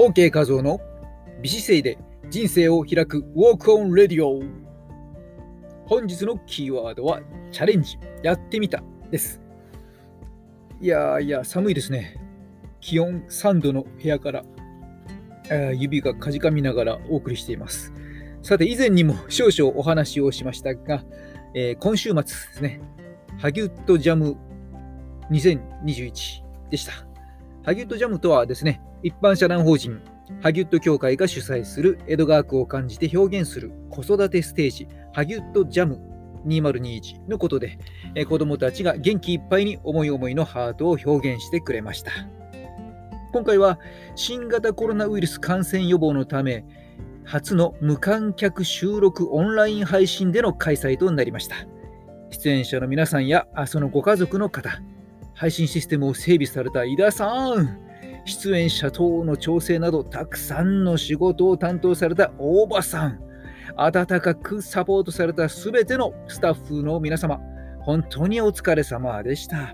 OK 画像の美姿勢で人生を開くウォークオンレディオ。本日のキーワードはチャレンジ。やってみたです。いやいや寒いですね。気温3度の部屋から指がかじかみながらお送りしています。さて以前にも少々お話をしましたが、えー、今週末ですね。ハギュットジャム2021でした。ハギュットジャムとはですね一般社団法人ハギュット協会が主催する江戸川区を感じて表現する子育てステージハギュットジャム2021のことで、え子どもたちが元気いっぱいに思い思いのハートを表現してくれました。今回は新型コロナウイルス感染予防のため初の無観客収録オンライン配信での開催となりました。出演者の皆さんやそのご家族の方配信システムを整備された井田さん。出演者等の調整などたくさんの仕事を担当された大場さん。温かくサポートされたすべてのスタッフの皆様。本当にお疲れ様でした。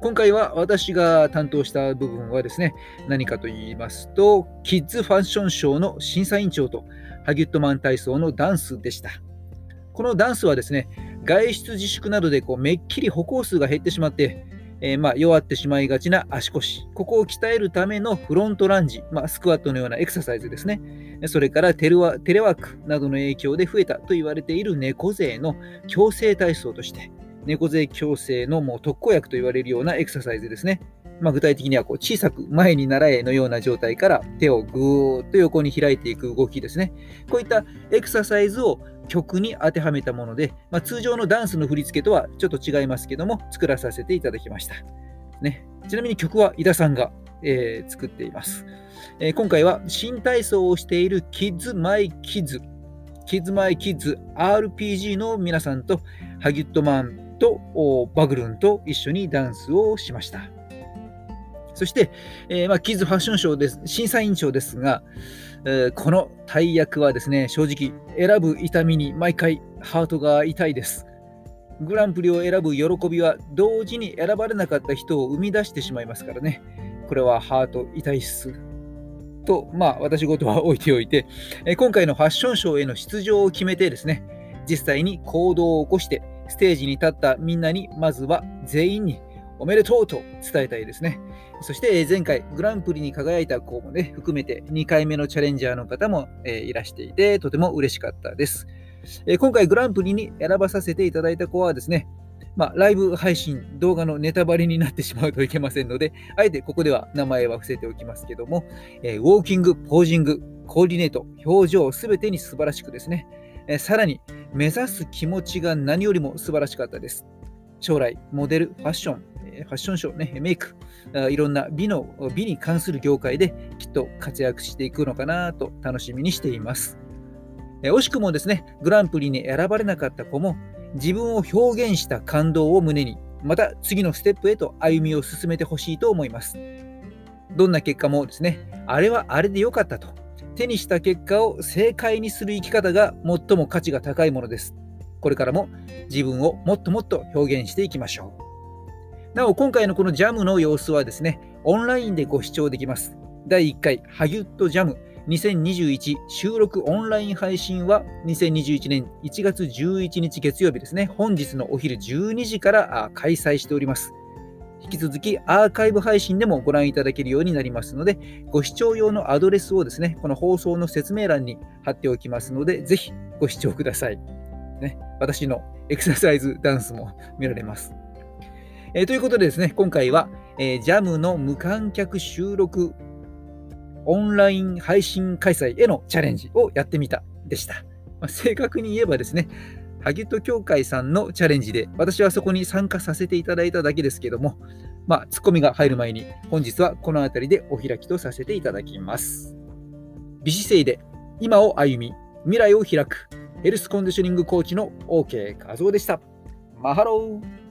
今回は私が担当した部分はですね何かと言いますとキッズファッションショーの審査委員長とハギュットマン体操のダンスでした。このダンスはですね外出自粛などでこうめっきり歩行数が減ってしまってえー、まあ、弱ってしまいがちな足腰、ここを鍛えるためのフロントランジ、まあ、スクワットのようなエクササイズですね。それからテレワークなどの影響で増えたと言われている猫背の強制体操として、猫背矯正のもう特効薬と言われるようなエクササイズですね。まあ、具体的にはこう小さく前に習えのような状態から手をぐーっと横に開いていく動きですね。こういったエクササイズを曲に当てはめたもので、まあ、通常のダンスの振り付けとはちょっと違いますけども、作らさせていただきました。ね、ちなみに曲は井田さんが、えー、作っています、えー、今回は新体操をしている Kids My Kids、Kids My Kids RPG の皆さんと、ハギュットマンとバグルンと一緒にダンスをしました。そして、えー、まあ、キッズファッションショーです、審査委員長ですが、えー、この大役はですね、正直、選ぶ痛みに毎回ハートが痛いです。グランプリを選ぶ喜びは同時に選ばれなかった人を生み出してしまいますからね。これはハート痛いっす。と、まあ私事は置いておいて、え今回のファッションショーへの出場を決めてですね、実際に行動を起こして、ステージに立ったみんなに、まずは全員におめでとうと伝えたいですね。そして前回グランプリに輝いた子もね、含めて2回目のチャレンジャーの方もいらしていて、とても嬉しかったです。今回グランプリに選ばさせていただいた子はですね、まあ、ライブ配信、動画のネタバレになってしまうといけませんので、あえてここでは名前は伏せておきますけども、えウォーキング、ポージング、コーディネート、表情、すべてに素晴らしくですね、えさらに目指す気持ちが何よりも素晴らしかったです。将来、モデル、ファッション、ファッションショー、ね、メイク、いろんな美の美に関する業界できっと活躍していくのかなと楽しみにしています。惜しくもですね、グランプリに選ばれなかった子も自分を表現した感動を胸に、また次のステップへと歩みを進めてほしいと思います。どんな結果もですね、あれはあれで良かったと、手にした結果を正解にする生き方が最も価値が高いものです。これからも自分をもっともっと表現していきましょう。なお、今回のこのジャムの様子はですね、オンラインでご視聴できます。第1回ハギュットジャム2021収録オンライン配信は2021年1月11日月曜日ですね、本日のお昼12時から開催しております。引き続きアーカイブ配信でもご覧いただけるようになりますので、ご視聴用のアドレスをですね、この放送の説明欄に貼っておきますので、ぜひご視聴ください。ね、私のエクササイズダンスも見られます。えー、ということでですね、今回は、えー、ジャムの無観客収録オンライン配信開催へのチャレンジをやってみたでした。まあ、正確に言えばですね、ハギト協会さんのチャレンジで、私はそこに参加させていただいただけですけども、まあ、ツッコミが入る前に、本日はこの辺りでお開きとさせていただきます。美姿勢で今を歩み、未来を開く、ヘルスコンディショニングコーチの OK 画像でした。マハロー